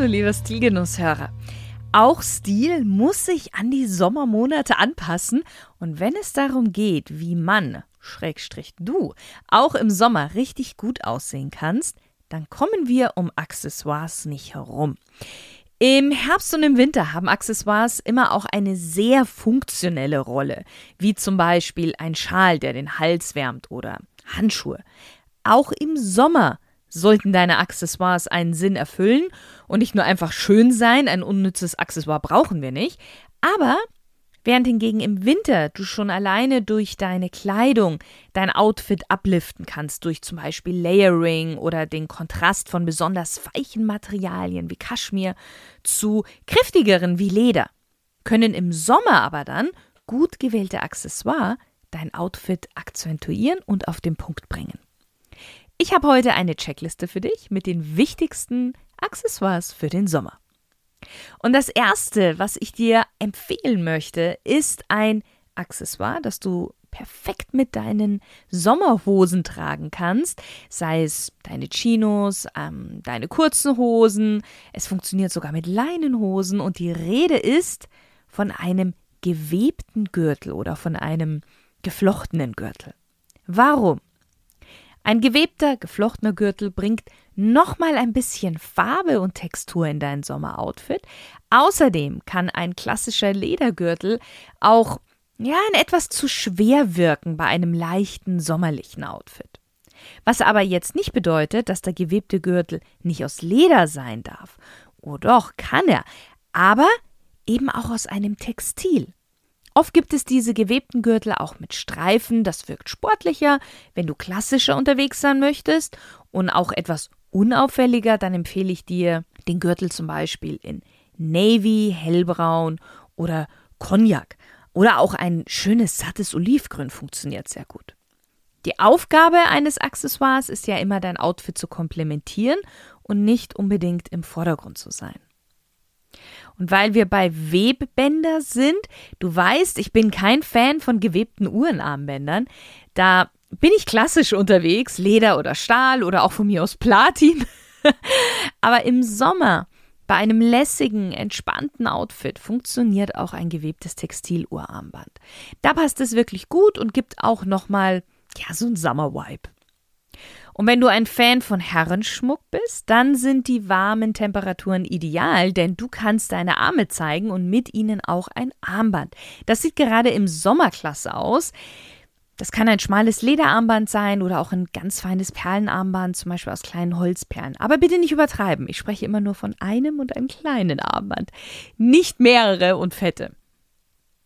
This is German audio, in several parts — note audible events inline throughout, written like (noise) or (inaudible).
Hallo, lieber Stilgenusshörer. Auch Stil muss sich an die Sommermonate anpassen und wenn es darum geht, wie Mann, Schrägstrich du, auch im Sommer richtig gut aussehen kannst, dann kommen wir um Accessoires nicht herum. Im Herbst und im Winter haben Accessoires immer auch eine sehr funktionelle Rolle, wie zum Beispiel ein Schal, der den Hals wärmt oder Handschuhe. Auch im Sommer sollten deine Accessoires einen Sinn erfüllen und nicht nur einfach schön sein. Ein unnützes Accessoire brauchen wir nicht. Aber während hingegen im Winter du schon alleine durch deine Kleidung dein Outfit abliften kannst, durch zum Beispiel Layering oder den Kontrast von besonders weichen Materialien wie Kaschmir zu kräftigeren wie Leder, können im Sommer aber dann gut gewählte Accessoires dein Outfit akzentuieren und auf den Punkt bringen. Ich habe heute eine Checkliste für dich mit den wichtigsten Accessoires für den Sommer. Und das erste, was ich dir empfehlen möchte, ist ein Accessoire, das du perfekt mit deinen Sommerhosen tragen kannst, sei es deine Chinos, ähm, deine kurzen Hosen, es funktioniert sogar mit Leinenhosen und die Rede ist von einem gewebten Gürtel oder von einem geflochtenen Gürtel. Warum? Ein gewebter, geflochtener Gürtel bringt nochmal ein bisschen Farbe und Textur in dein Sommeroutfit. Außerdem kann ein klassischer Ledergürtel auch ja, ein etwas zu schwer wirken bei einem leichten sommerlichen Outfit. Was aber jetzt nicht bedeutet, dass der gewebte Gürtel nicht aus Leder sein darf. Oh doch, kann er, aber eben auch aus einem Textil. Oft gibt es diese gewebten Gürtel auch mit Streifen, das wirkt sportlicher, wenn du klassischer unterwegs sein möchtest und auch etwas unauffälliger, dann empfehle ich dir den Gürtel zum Beispiel in Navy, hellbraun oder Cognac oder auch ein schönes sattes Olivgrün funktioniert sehr gut. Die Aufgabe eines Accessoires ist ja immer dein Outfit zu komplementieren und nicht unbedingt im Vordergrund zu sein. Und weil wir bei Webbänder sind, du weißt, ich bin kein Fan von gewebten Uhrenarmbändern, da bin ich klassisch unterwegs, Leder oder Stahl oder auch von mir aus Platin. (laughs) Aber im Sommer bei einem lässigen, entspannten Outfit funktioniert auch ein gewebtes Textiluhrarmband. Da passt es wirklich gut und gibt auch nochmal ja, so ein Summer-Vibe. Und wenn du ein Fan von Herrenschmuck bist, dann sind die warmen Temperaturen ideal, denn du kannst deine Arme zeigen und mit ihnen auch ein Armband. Das sieht gerade im Sommer klasse aus. Das kann ein schmales Lederarmband sein oder auch ein ganz feines Perlenarmband, zum Beispiel aus kleinen Holzperlen. Aber bitte nicht übertreiben. Ich spreche immer nur von einem und einem kleinen Armband. Nicht mehrere und fette.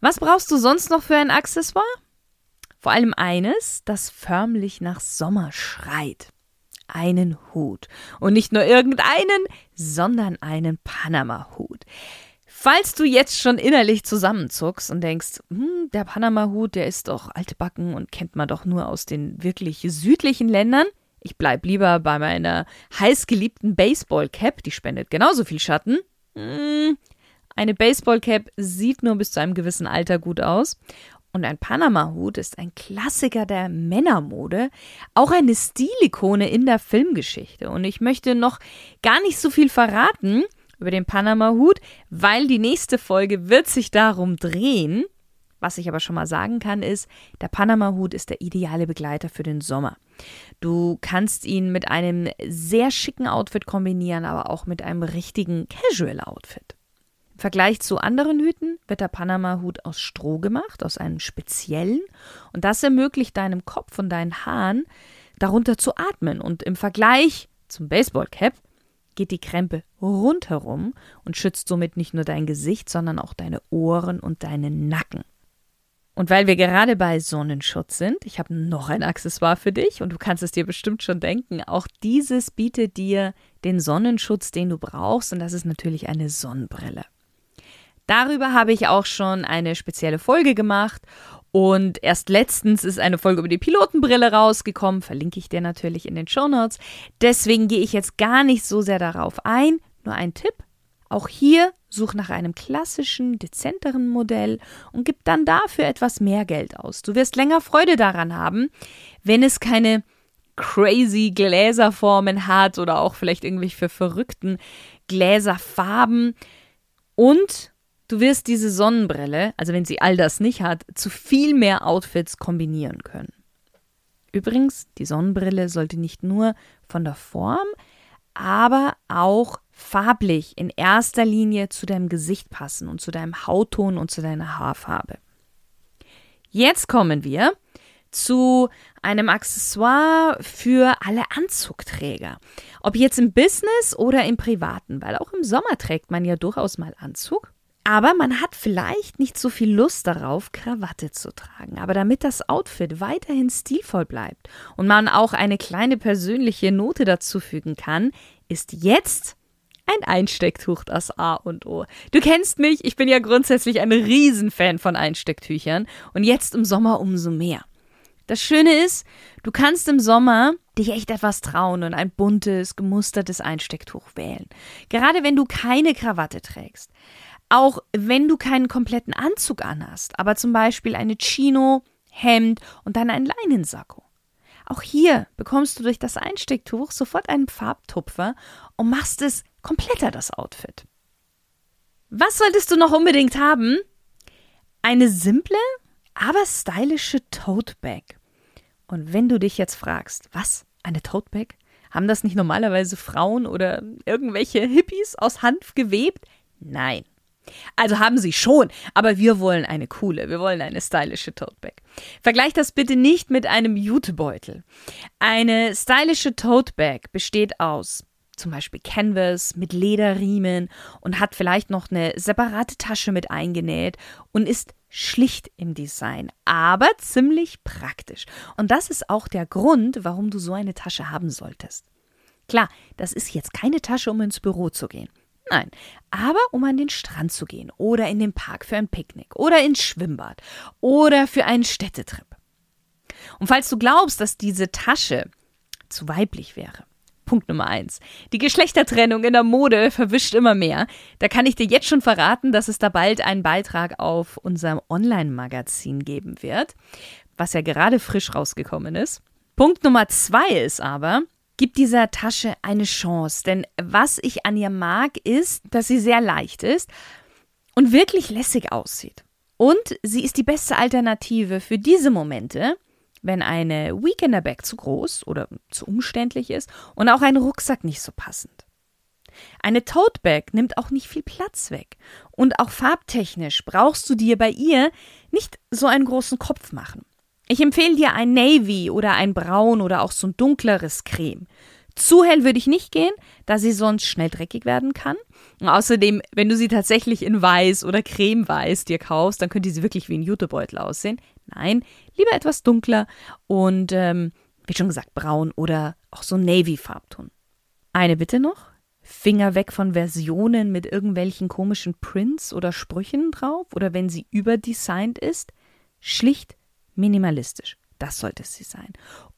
Was brauchst du sonst noch für ein Accessoire? Vor allem eines, das förmlich nach Sommer schreit. Einen Hut. Und nicht nur irgendeinen, sondern einen Panama-Hut. Falls du jetzt schon innerlich zusammenzuckst und denkst, hm, der Panama-Hut, der ist doch altbacken und kennt man doch nur aus den wirklich südlichen Ländern, ich bleib lieber bei meiner heißgeliebten Baseball-Cap, die spendet genauso viel Schatten. Hm, eine Baseball-Cap sieht nur bis zu einem gewissen Alter gut aus. Und ein Panama-Hut ist ein Klassiker der Männermode, auch eine Stilikone in der Filmgeschichte. Und ich möchte noch gar nicht so viel verraten über den Panama-Hut, weil die nächste Folge wird sich darum drehen. Was ich aber schon mal sagen kann, ist, der Panama-Hut ist der ideale Begleiter für den Sommer. Du kannst ihn mit einem sehr schicken Outfit kombinieren, aber auch mit einem richtigen Casual-Outfit. Vergleich zu anderen Hüten wird der Panama-Hut aus Stroh gemacht, aus einem speziellen, und das ermöglicht deinem Kopf und deinen Haaren darunter zu atmen. Und im Vergleich zum Baseballcap geht die Krempe rundherum und schützt somit nicht nur dein Gesicht, sondern auch deine Ohren und deinen Nacken. Und weil wir gerade bei Sonnenschutz sind, ich habe noch ein Accessoire für dich und du kannst es dir bestimmt schon denken, auch dieses bietet dir den Sonnenschutz, den du brauchst, und das ist natürlich eine Sonnenbrille. Darüber habe ich auch schon eine spezielle Folge gemacht und erst letztens ist eine Folge über die Pilotenbrille rausgekommen, verlinke ich dir natürlich in den Show Notes. Deswegen gehe ich jetzt gar nicht so sehr darauf ein, nur ein Tipp. Auch hier such nach einem klassischen, dezenteren Modell und gib dann dafür etwas mehr Geld aus. Du wirst länger Freude daran haben, wenn es keine crazy Gläserformen hat oder auch vielleicht irgendwie für verrückten Gläserfarben und Du wirst diese Sonnenbrille, also wenn sie all das nicht hat, zu viel mehr Outfits kombinieren können. Übrigens, die Sonnenbrille sollte nicht nur von der Form, aber auch farblich in erster Linie zu deinem Gesicht passen und zu deinem Hautton und zu deiner Haarfarbe. Jetzt kommen wir zu einem Accessoire für alle Anzugträger. Ob jetzt im Business oder im Privaten, weil auch im Sommer trägt man ja durchaus mal Anzug. Aber man hat vielleicht nicht so viel Lust darauf, Krawatte zu tragen. Aber damit das Outfit weiterhin stilvoll bleibt und man auch eine kleine persönliche Note dazufügen kann, ist jetzt ein Einstecktuch das A und O. Du kennst mich, ich bin ja grundsätzlich ein Riesenfan von Einstecktüchern und jetzt im Sommer umso mehr. Das Schöne ist, du kannst im Sommer dich echt etwas trauen und ein buntes, gemustertes Einstecktuch wählen. Gerade wenn du keine Krawatte trägst. Auch wenn du keinen kompletten Anzug anhast, aber zum Beispiel eine Chino, Hemd und dann ein Leinensacko. Auch hier bekommst du durch das Einstecktuch sofort einen Farbtupfer und machst es kompletter das Outfit. Was solltest du noch unbedingt haben? Eine simple, aber stylische Tote. Und wenn du dich jetzt fragst, was? Eine Tote? Haben das nicht normalerweise Frauen oder irgendwelche Hippies aus Hanf gewebt? Nein. Also haben sie schon, aber wir wollen eine coole, wir wollen eine stylische Tote Bag. Vergleich das bitte nicht mit einem Jutebeutel. Eine stylische Tote Bag besteht aus zum Beispiel Canvas mit Lederriemen und hat vielleicht noch eine separate Tasche mit eingenäht und ist schlicht im Design, aber ziemlich praktisch. Und das ist auch der Grund, warum du so eine Tasche haben solltest. Klar, das ist jetzt keine Tasche, um ins Büro zu gehen. Nein, aber um an den Strand zu gehen oder in den Park für ein Picknick oder ins Schwimmbad oder für einen Städtetrip. Und falls du glaubst, dass diese Tasche zu weiblich wäre, Punkt Nummer eins. Die Geschlechtertrennung in der Mode verwischt immer mehr. Da kann ich dir jetzt schon verraten, dass es da bald einen Beitrag auf unserem Online-Magazin geben wird, was ja gerade frisch rausgekommen ist. Punkt Nummer zwei ist aber, Gib dieser Tasche eine Chance, denn was ich an ihr mag, ist, dass sie sehr leicht ist und wirklich lässig aussieht. Und sie ist die beste Alternative für diese Momente, wenn eine Weekender Bag zu groß oder zu umständlich ist und auch ein Rucksack nicht so passend. Eine Tote Bag nimmt auch nicht viel Platz weg. Und auch farbtechnisch brauchst du dir bei ihr nicht so einen großen Kopf machen. Ich empfehle dir ein Navy oder ein Braun oder auch so ein dunkleres Creme. Zu hell würde ich nicht gehen, da sie sonst schnell dreckig werden kann. Und außerdem, wenn du sie tatsächlich in weiß oder cremeweiß dir kaufst, dann könnte sie wirklich wie ein Jutebeutel aussehen. Nein, lieber etwas dunkler und, ähm, wie schon gesagt, braun oder auch so Navy-Farbton. Eine Bitte noch. Finger weg von Versionen mit irgendwelchen komischen Prints oder Sprüchen drauf oder wenn sie überdesignt ist. Schlicht minimalistisch. Das sollte sie sein.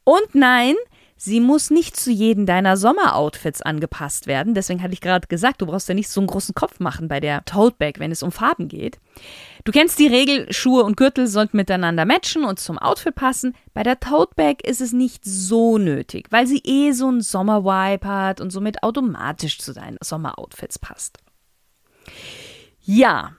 Und nein, sie muss nicht zu jedem deiner Sommeroutfits angepasst werden. Deswegen hatte ich gerade gesagt, du brauchst ja nicht so einen großen Kopf machen bei der Tote Bag, wenn es um Farben geht. Du kennst die Regel, Schuhe und Gürtel sollten miteinander matchen und zum Outfit passen. Bei der Tote Bag ist es nicht so nötig, weil sie eh so einen Sommervibe hat und somit automatisch zu deinen Sommeroutfits passt. Ja,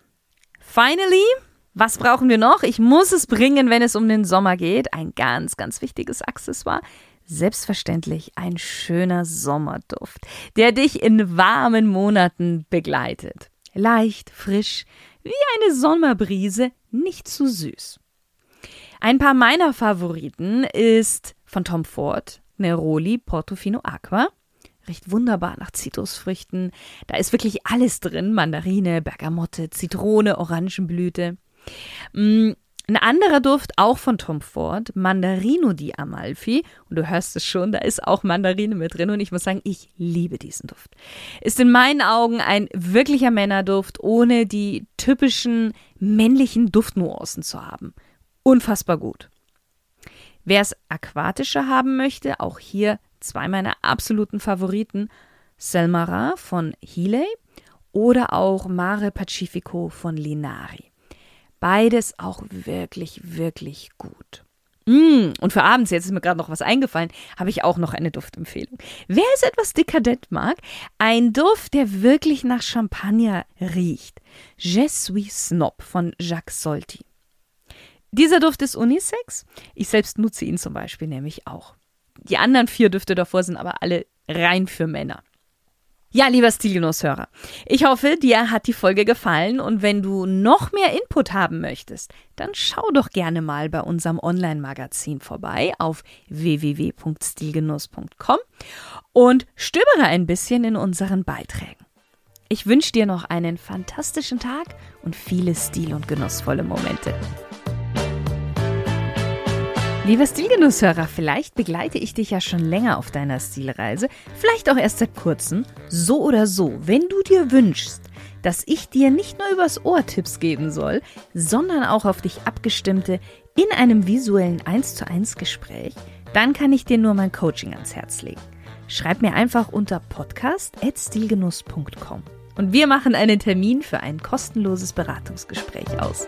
finally was brauchen wir noch? Ich muss es bringen, wenn es um den Sommer geht. Ein ganz, ganz wichtiges Accessoire. Selbstverständlich ein schöner Sommerduft, der dich in warmen Monaten begleitet. Leicht, frisch, wie eine Sommerbrise, nicht zu süß. Ein paar meiner Favoriten ist von Tom Ford, Neroli Portofino Aqua. Riecht wunderbar nach Zitrusfrüchten. Da ist wirklich alles drin: Mandarine, Bergamotte, Zitrone, Orangenblüte. Mm, Ein anderer Duft, auch von Tom Ford, Mandarino di Amalfi. Und du hörst es schon, da ist auch Mandarine mit drin. Und ich muss sagen, ich liebe diesen Duft. Ist in meinen Augen ein wirklicher Männerduft, ohne die typischen männlichen Duftnuancen zu haben. Unfassbar gut. Wer es aquatischer haben möchte, auch hier zwei meiner absoluten Favoriten. Selmara von Healy oder auch Mare Pacifico von Linari. Beides auch wirklich, wirklich gut. Mm, und für abends, jetzt ist mir gerade noch was eingefallen, habe ich auch noch eine Duftempfehlung. Wer es etwas dekadent mag, ein Duft, der wirklich nach Champagner riecht. Je suis Snob von Jacques Solti. Dieser Duft ist Unisex. Ich selbst nutze ihn zum Beispiel nämlich auch. Die anderen vier Düfte davor sind aber alle rein für Männer. Ja, lieber Stilgenusshörer, ich hoffe, dir hat die Folge gefallen und wenn du noch mehr Input haben möchtest, dann schau doch gerne mal bei unserem Online-Magazin vorbei auf www.stilgenuss.com und stöbere ein bisschen in unseren Beiträgen. Ich wünsche dir noch einen fantastischen Tag und viele stil- und genussvolle Momente. Lieber Stilgenusshörer, vielleicht begleite ich dich ja schon länger auf deiner Stilreise, vielleicht auch erst seit kurzem. So oder so, wenn du dir wünschst, dass ich dir nicht nur übers Ohr Tipps geben soll, sondern auch auf dich abgestimmte in einem visuellen 1 zu 1 Gespräch, dann kann ich dir nur mein Coaching ans Herz legen. Schreib mir einfach unter podcast.stilgenuss.com und wir machen einen Termin für ein kostenloses Beratungsgespräch aus.